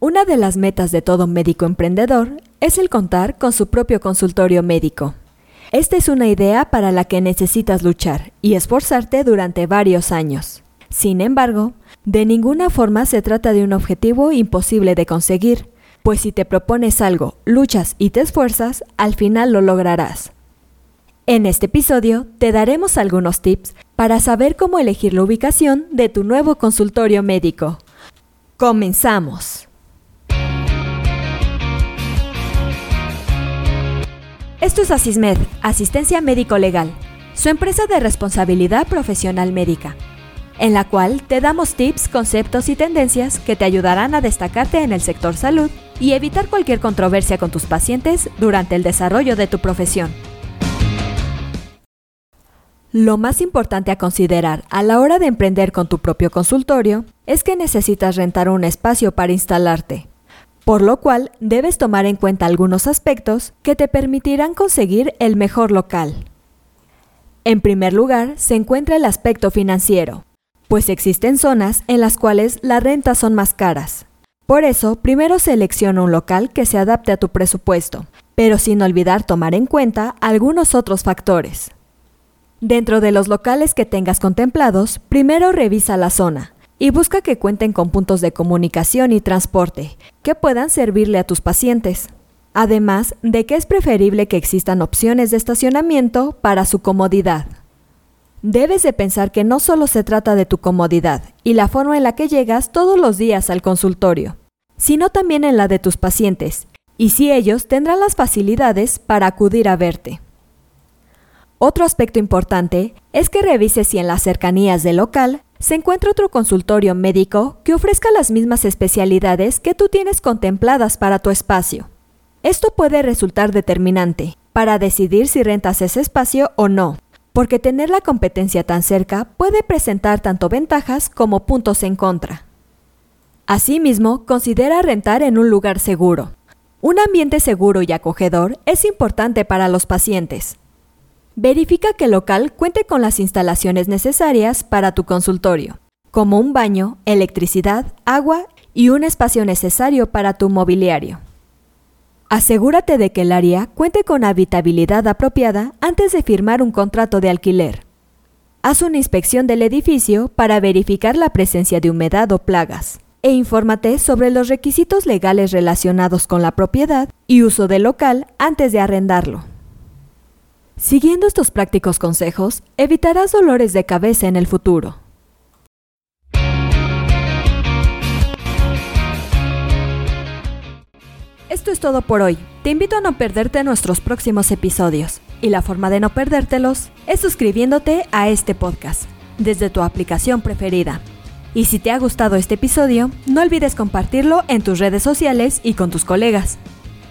Una de las metas de todo médico emprendedor es el contar con su propio consultorio médico. Esta es una idea para la que necesitas luchar y esforzarte durante varios años. Sin embargo, de ninguna forma se trata de un objetivo imposible de conseguir, pues si te propones algo, luchas y te esfuerzas, al final lo lograrás. En este episodio te daremos algunos tips para saber cómo elegir la ubicación de tu nuevo consultorio médico. Comenzamos. Esto es Asismed, Asistencia Médico Legal, su empresa de responsabilidad profesional médica, en la cual te damos tips, conceptos y tendencias que te ayudarán a destacarte en el sector salud y evitar cualquier controversia con tus pacientes durante el desarrollo de tu profesión. Lo más importante a considerar a la hora de emprender con tu propio consultorio es que necesitas rentar un espacio para instalarte, por lo cual debes tomar en cuenta algunos aspectos que te permitirán conseguir el mejor local. En primer lugar, se encuentra el aspecto financiero, pues existen zonas en las cuales las rentas son más caras. Por eso, primero selecciona un local que se adapte a tu presupuesto, pero sin olvidar tomar en cuenta algunos otros factores. Dentro de los locales que tengas contemplados, primero revisa la zona y busca que cuenten con puntos de comunicación y transporte que puedan servirle a tus pacientes. Además de que es preferible que existan opciones de estacionamiento para su comodidad. Debes de pensar que no solo se trata de tu comodidad y la forma en la que llegas todos los días al consultorio, sino también en la de tus pacientes, y si ellos tendrán las facilidades para acudir a verte. Otro aspecto importante es que revises si en las cercanías del local se encuentra otro consultorio médico que ofrezca las mismas especialidades que tú tienes contempladas para tu espacio. Esto puede resultar determinante para decidir si rentas ese espacio o no, porque tener la competencia tan cerca puede presentar tanto ventajas como puntos en contra. Asimismo, considera rentar en un lugar seguro. Un ambiente seguro y acogedor es importante para los pacientes, Verifica que el local cuente con las instalaciones necesarias para tu consultorio, como un baño, electricidad, agua y un espacio necesario para tu mobiliario. Asegúrate de que el área cuente con habitabilidad apropiada antes de firmar un contrato de alquiler. Haz una inspección del edificio para verificar la presencia de humedad o plagas e infórmate sobre los requisitos legales relacionados con la propiedad y uso del local antes de arrendarlo. Siguiendo estos prácticos consejos, evitarás dolores de cabeza en el futuro. Esto es todo por hoy. Te invito a no perderte nuestros próximos episodios. Y la forma de no perdértelos es suscribiéndote a este podcast desde tu aplicación preferida. Y si te ha gustado este episodio, no olvides compartirlo en tus redes sociales y con tus colegas.